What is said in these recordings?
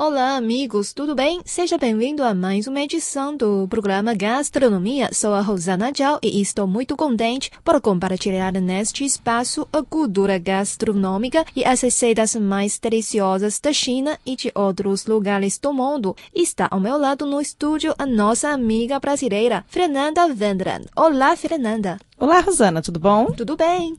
Olá, amigos, tudo bem? Seja bem-vindo a mais uma edição do programa Gastronomia. Sou a Rosana Zhao e estou muito contente por compartilhar neste espaço a cultura gastronômica e as receitas mais deliciosas da China e de outros lugares do mundo. Está ao meu lado no estúdio a nossa amiga brasileira, Fernanda Vendran. Olá, Fernanda. Olá, Rosana, tudo bom? Tudo bem.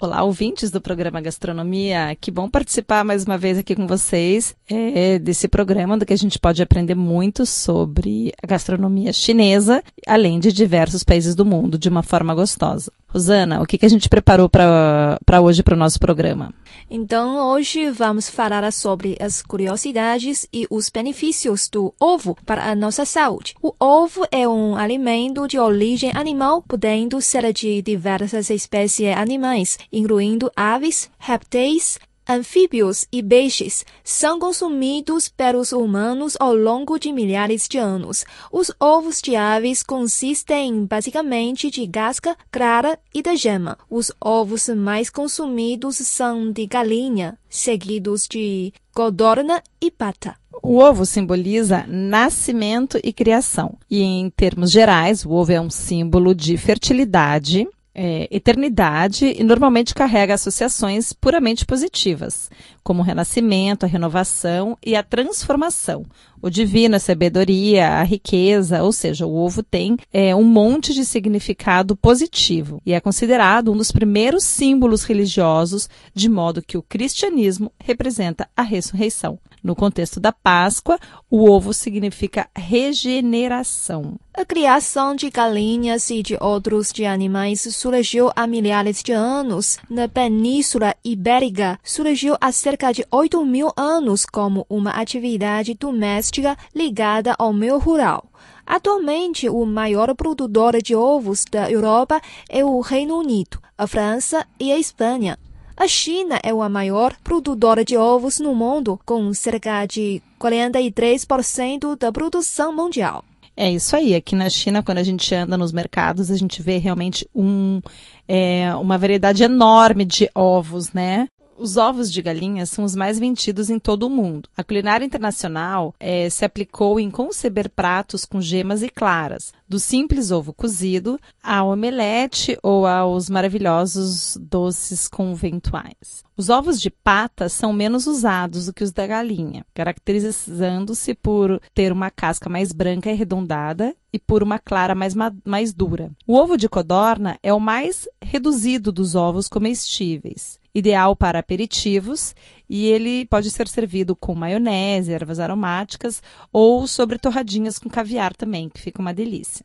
Olá, ouvintes do programa Gastronomia. Que bom participar mais uma vez aqui com vocês é, desse programa, do que a gente pode aprender muito sobre a gastronomia chinesa, além de diversos países do mundo, de uma forma gostosa. Rosana, o que, que a gente preparou para hoje para o nosso programa? Então, hoje vamos falar sobre as curiosidades e os benefícios do ovo para a nossa saúde. O ovo é um alimento de origem animal, podendo ser de diversas espécies animais, incluindo aves, répteis, anfíbios e peixes são consumidos pelos humanos ao longo de milhares de anos. Os ovos de aves consistem basicamente de casca, clara e da gema. Os ovos mais consumidos são de galinha, seguidos de codorna e pata. O ovo simboliza nascimento e criação. E em termos gerais, o ovo é um símbolo de fertilidade, é, eternidade e normalmente carrega associações puramente positivas, como o renascimento, a renovação e a transformação. O divino, a sabedoria, a riqueza, ou seja, o ovo tem é, um monte de significado positivo e é considerado um dos primeiros símbolos religiosos, de modo que o cristianismo representa a ressurreição. No contexto da Páscoa, o ovo significa regeneração. A criação de galinhas e de outros de animais surgiu há milhares de anos. Na Península Ibérica, surgiu há cerca de 8 mil anos como uma atividade doméstica ligada ao meio rural. Atualmente, o maior produtor de ovos da Europa é o Reino Unido, a França e a Espanha. A China é a maior produtora de ovos no mundo, com cerca de 43% da produção mundial. É isso aí. Aqui na China, quando a gente anda nos mercados, a gente vê realmente um, é, uma variedade enorme de ovos, né? Os ovos de galinha são os mais vendidos em todo o mundo. A culinária internacional é, se aplicou em conceber pratos com gemas e claras, do simples ovo cozido ao omelete ou aos maravilhosos doces conventuais. Os ovos de pata são menos usados do que os da galinha, caracterizando-se por ter uma casca mais branca e arredondada e por uma clara mais, mais dura. O ovo de codorna é o mais reduzido dos ovos comestíveis ideal para aperitivos e ele pode ser servido com maionese, ervas aromáticas ou sobre torradinhas com caviar também, que fica uma delícia.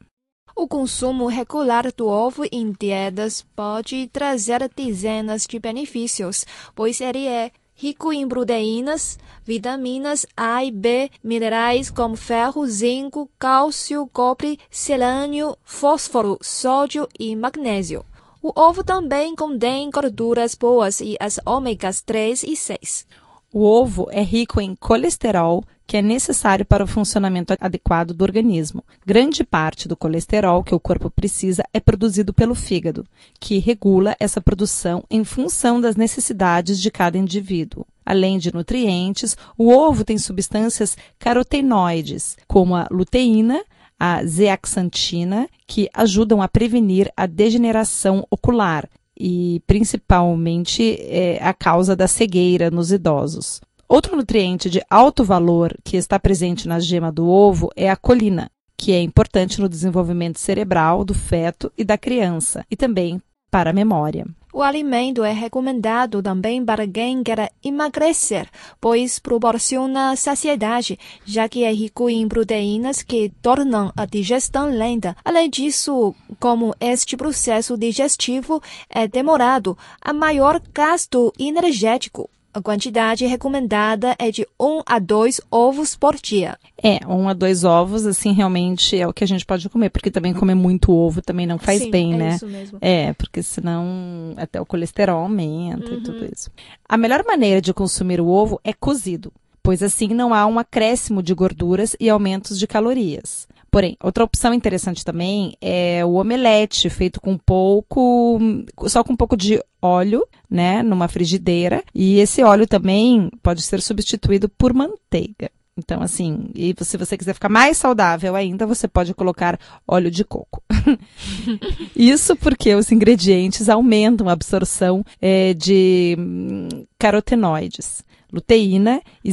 O consumo regular do ovo em dietas pode trazer dezenas de benefícios, pois ele é rico em proteínas, vitaminas A e B, minerais como ferro, zinco, cálcio, cobre, selênio, fósforo, sódio e magnésio. O ovo também contém gorduras boas e as ômegas 3 e 6. O ovo é rico em colesterol, que é necessário para o funcionamento adequado do organismo. Grande parte do colesterol que o corpo precisa é produzido pelo fígado, que regula essa produção em função das necessidades de cada indivíduo. Além de nutrientes, o ovo tem substâncias carotenoides, como a luteína, a zeaxantina, que ajudam a prevenir a degeneração ocular e principalmente é, a causa da cegueira nos idosos. Outro nutriente de alto valor que está presente na gema do ovo é a colina, que é importante no desenvolvimento cerebral do feto e da criança, e também para a memória. O alimento é recomendado também para quem quer emagrecer, pois proporciona saciedade, já que é rico em proteínas que tornam a digestão lenta. Além disso, como este processo digestivo é demorado, há maior gasto energético. A quantidade recomendada é de 1 a 2 ovos por dia. É, 1 a 2 ovos, assim, realmente é o que a gente pode comer, porque também comer muito ovo também não faz Sim, bem, é né? Isso mesmo. É, porque senão até o colesterol aumenta uhum. e tudo isso. A melhor maneira de consumir o ovo é cozido, pois assim não há um acréscimo de gorduras e aumentos de calorias. Porém, outra opção interessante também é o omelete, feito com pouco, só com um pouco de óleo, né, numa frigideira. E esse óleo também pode ser substituído por manteiga. Então, assim, e se você quiser ficar mais saudável ainda, você pode colocar óleo de coco. Isso porque os ingredientes aumentam a absorção é, de hum, carotenoides, luteína e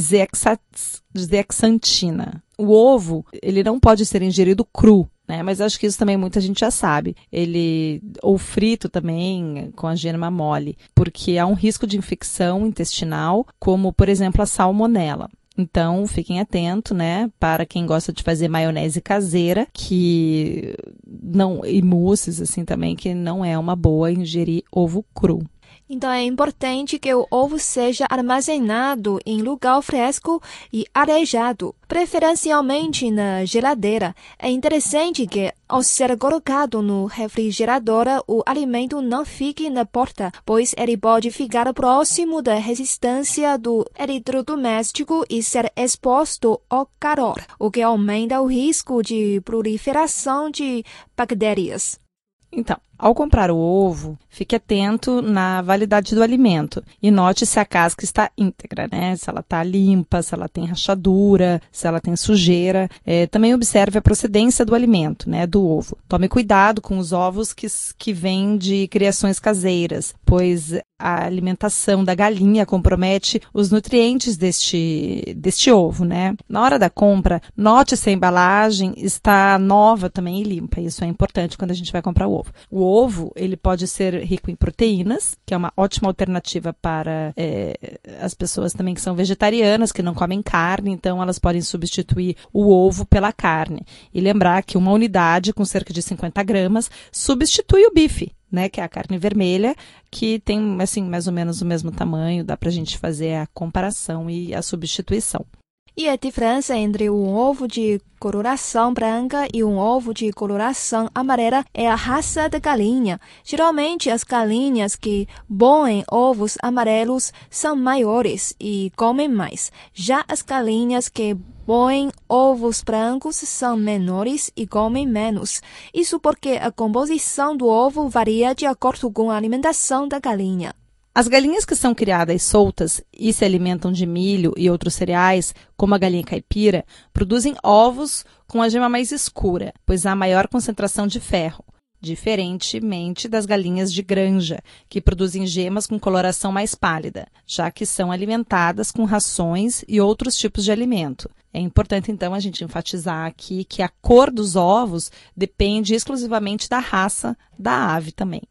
zeaxantina. O ovo, ele não pode ser ingerido cru, né? Mas acho que isso também muita gente já sabe. Ele ou frito também com a gema mole, porque há um risco de infecção intestinal, como por exemplo a salmonela. Então, fiquem atentos, né, para quem gosta de fazer maionese caseira, que não e mousses assim também, que não é uma boa ingerir ovo cru. Então é importante que o ovo seja armazenado em lugar fresco e arejado, preferencialmente na geladeira. É interessante que, ao ser colocado no refrigerador, o alimento não fique na porta, pois ele pode ficar próximo da resistência do eletrodoméstico e ser exposto ao calor, o que aumenta o risco de proliferação de bactérias. Então, ao comprar o ovo, fique atento na validade do alimento e note se a casca está íntegra, né? Se ela está limpa, se ela tem rachadura, se ela tem sujeira. É, também observe a procedência do alimento, né? Do ovo. Tome cuidado com os ovos que, que vêm de criações caseiras, pois a alimentação da galinha compromete os nutrientes deste, deste ovo, né? Na hora da compra, note se a embalagem está nova também e limpa. Isso é importante quando a gente vai comprar o ovo. O ovo, ele pode ser rico em proteínas, que é uma ótima alternativa para é, as pessoas também que são vegetarianas, que não comem carne, então elas podem substituir o ovo pela carne. E lembrar que uma unidade com cerca de 50 gramas substitui o bife. Né, que é a carne vermelha, que tem assim mais ou menos o mesmo tamanho, dá para a gente fazer a comparação e a substituição. E a diferença entre um ovo de coloração branca e um ovo de coloração amarela é a raça da galinha. Geralmente, as galinhas que põem ovos amarelos são maiores e comem mais. Já as galinhas que põem ovos brancos são menores e comem menos. Isso porque a composição do ovo varia de acordo com a alimentação da galinha. As galinhas que são criadas soltas e se alimentam de milho e outros cereais, como a galinha caipira, produzem ovos com a gema mais escura, pois há maior concentração de ferro, diferentemente das galinhas de granja, que produzem gemas com coloração mais pálida, já que são alimentadas com rações e outros tipos de alimento. É importante, então, a gente enfatizar aqui que a cor dos ovos depende exclusivamente da raça da ave também.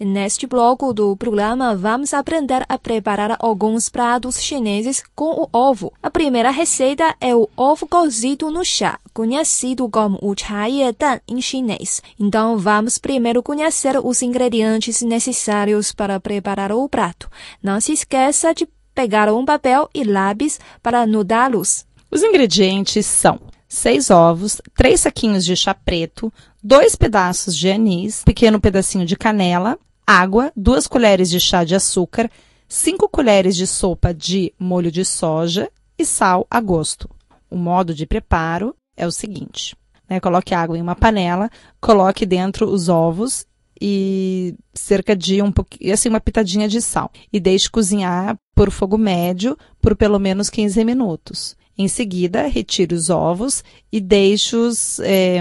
Neste bloco do programa, vamos aprender a preparar alguns pratos chineses com o ovo. A primeira receita é o ovo cozido no chá, conhecido como o dan em chinês. Então, vamos primeiro conhecer os ingredientes necessários para preparar o prato. Não se esqueça de pegar um papel e lápis para anotá-los. Os ingredientes são seis ovos, três saquinhos de chá preto, dois pedaços de anis, pequeno pedacinho de canela, água, duas colheres de chá de açúcar, cinco colheres de sopa de molho de soja e sal a gosto. O modo de preparo é o seguinte: né, coloque água em uma panela, coloque dentro os ovos e cerca de um pouquinho, assim, uma pitadinha de sal e deixe cozinhar por fogo médio por pelo menos 15 minutos. Em seguida, retire os ovos e deixe-os é,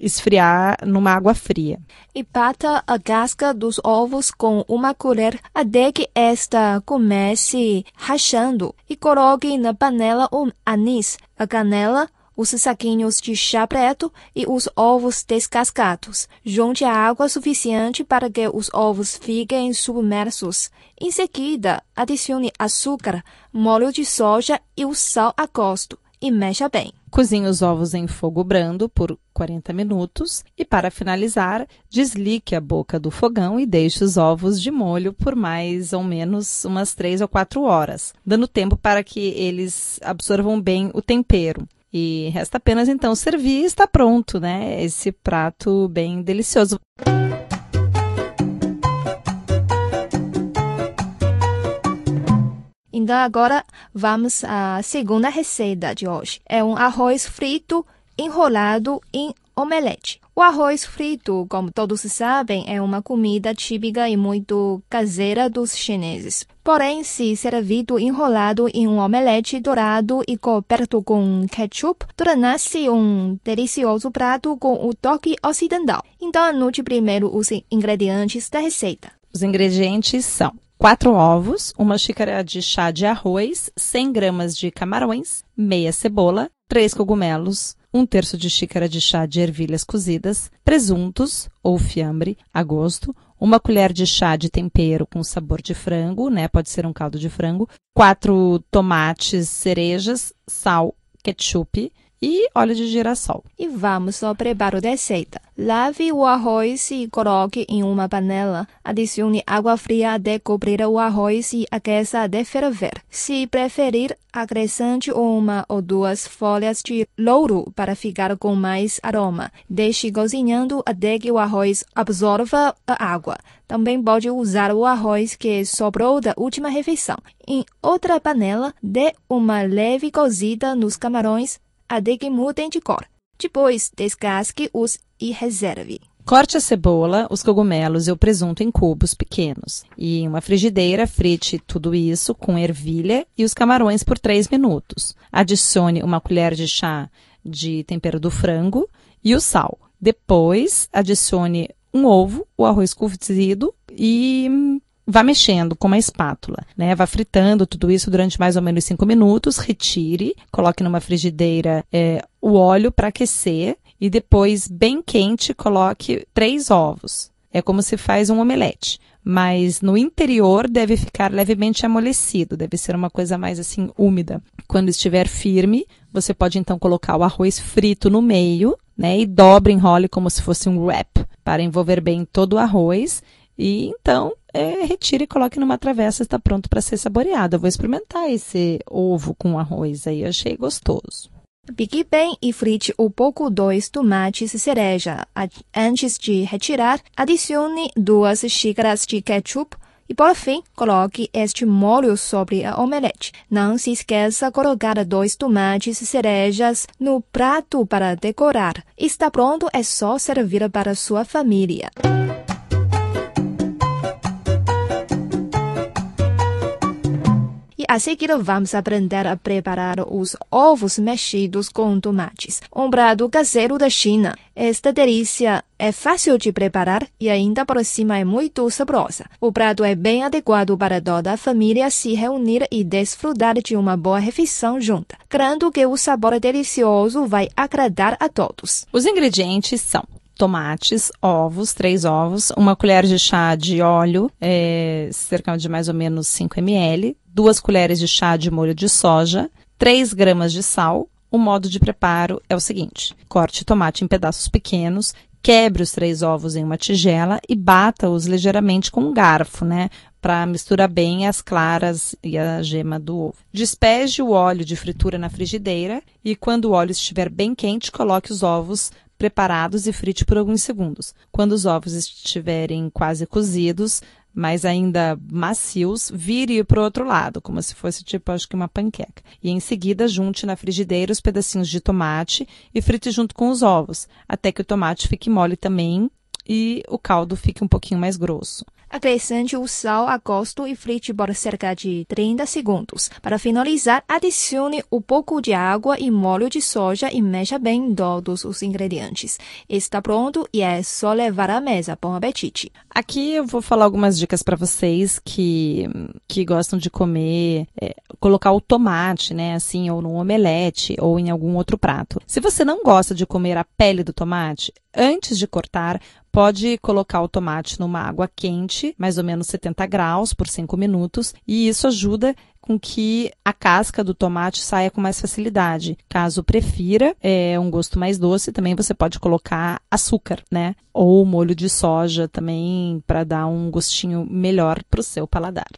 esfriar numa água fria. E bata a casca dos ovos com uma colher até que esta comece rachando. E coloque na panela o anis, a canela, os saquinhos de chá preto e os ovos descascados. Junte a água suficiente para que os ovos fiquem submersos. Em seguida, adicione açúcar, molho de soja e o sal a gosto e mexa bem. Cozinhe os ovos em fogo brando por 40 minutos e, para finalizar, desligue a boca do fogão e deixe os ovos de molho por mais ou menos umas 3 ou 4 horas, dando tempo para que eles absorvam bem o tempero. E resta apenas então servir e está pronto, né? Esse prato bem delicioso. Então agora vamos à segunda receita de hoje. É um arroz frito enrolado em omelete. O arroz frito, como todos sabem, é uma comida típica e muito caseira dos chineses. Porém, se servido enrolado em um omelete dourado e coberto com ketchup, torna-se um delicioso prato com o toque ocidental. Então, anote primeiro os ingredientes da receita. Os ingredientes são quatro ovos, uma xícara de chá de arroz, 100 gramas de camarões, meia cebola, três cogumelos, um terço de xícara de chá de ervilhas cozidas, presuntos ou fiambre a gosto, uma colher de chá de tempero com sabor de frango, né? Pode ser um caldo de frango, quatro tomates cerejas, sal, ketchup, e óleo de girassol. E vamos ao preparo da receita. Lave o arroz e coloque em uma panela. Adicione água fria até cobrir o arroz e aqueça até ferver. Se preferir, acrescente uma ou duas folhas de louro para ficar com mais aroma. Deixe cozinhando até que o arroz absorva a água. Também pode usar o arroz que sobrou da última refeição. Em outra panela, dê uma leve cozida nos camarões até que mudem de cor. Depois, descasque-os e reserve. Corte a cebola, os cogumelos e o presunto em cubos pequenos. E em uma frigideira, frite tudo isso com ervilha e os camarões por 3 minutos. Adicione uma colher de chá de tempero do frango e o sal. Depois, adicione um ovo, o arroz cozido e vá mexendo com uma espátula, né? Vá fritando tudo isso durante mais ou menos cinco minutos, retire, coloque numa frigideira é, o óleo para aquecer e depois, bem quente, coloque três ovos. É como se faz um omelete, mas no interior deve ficar levemente amolecido, deve ser uma coisa mais assim úmida. Quando estiver firme, você pode então colocar o arroz frito no meio, né? E dobre, enrole como se fosse um wrap para envolver bem todo o arroz e então, é, retire e coloque numa travessa, está pronto para ser saboreado. Eu vou experimentar esse ovo com arroz aí, achei gostoso. Pique bem e frite um pouco dois tomates cereja. Antes de retirar, adicione duas xícaras de ketchup e, por fim, coloque este molho sobre a omelete. Não se esqueça de colocar dois tomates cerejas no prato para decorar. Está pronto, é só servir para sua família. A seguir, vamos aprender a preparar os ovos mexidos com tomates, um prato caseiro da China. Esta delícia é fácil de preparar e ainda por cima é muito saborosa. O prato é bem adequado para toda a família se reunir e desfrutar de uma boa refeição junta. Crendo que o sabor delicioso vai agradar a todos. Os ingredientes são tomates, ovos, três ovos, uma colher de chá de óleo, é, cerca de mais ou menos 5 ml, duas colheres de chá de molho de soja, 3 gramas de sal. O modo de preparo é o seguinte: corte tomate em pedaços pequenos, quebre os três ovos em uma tigela e bata-os ligeiramente com um garfo, né? Para misturar bem as claras e a gema do ovo. Despeje o óleo de fritura na frigideira e, quando o óleo estiver bem quente, coloque os ovos preparados e frite por alguns segundos. Quando os ovos estiverem quase cozidos, mas ainda macios, vire para o outro lado, como se fosse tipo, acho que uma panqueca. E em seguida, junte na frigideira os pedacinhos de tomate e frite junto com os ovos, até que o tomate fique mole também e o caldo fique um pouquinho mais grosso. Acrescente o sal a gosto e frite por cerca de 30 segundos. Para finalizar, adicione um pouco de água e molho de soja e mexa bem todos os ingredientes. Está pronto e é só levar à mesa. Bom apetite! Aqui eu vou falar algumas dicas para vocês que, que gostam de comer, é, colocar o tomate, né, assim, ou no omelete ou em algum outro prato. Se você não gosta de comer a pele do tomate, antes de cortar, pode colocar o tomate numa água quente, mais ou menos 70 graus por 5 minutos, e isso ajuda com que a casca do tomate saia com mais facilidade. Caso prefira é, um gosto mais doce, também você pode colocar açúcar, né? Ou molho de soja também para dar um gostinho melhor para o seu paladar.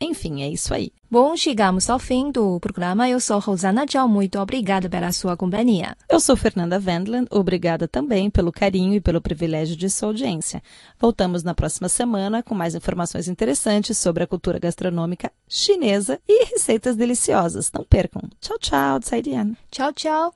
Enfim, é isso aí. Bom, chegamos ao fim do programa. Eu sou Rosana Tchau. Muito obrigada pela sua companhia. Eu sou Fernanda Wendland. Obrigada também pelo carinho e pelo privilégio de sua audiência. Voltamos na próxima semana com mais informações interessantes sobre a cultura gastronômica chinesa e receitas deliciosas. Não percam. Tchau, tchau. Tchau, tchau.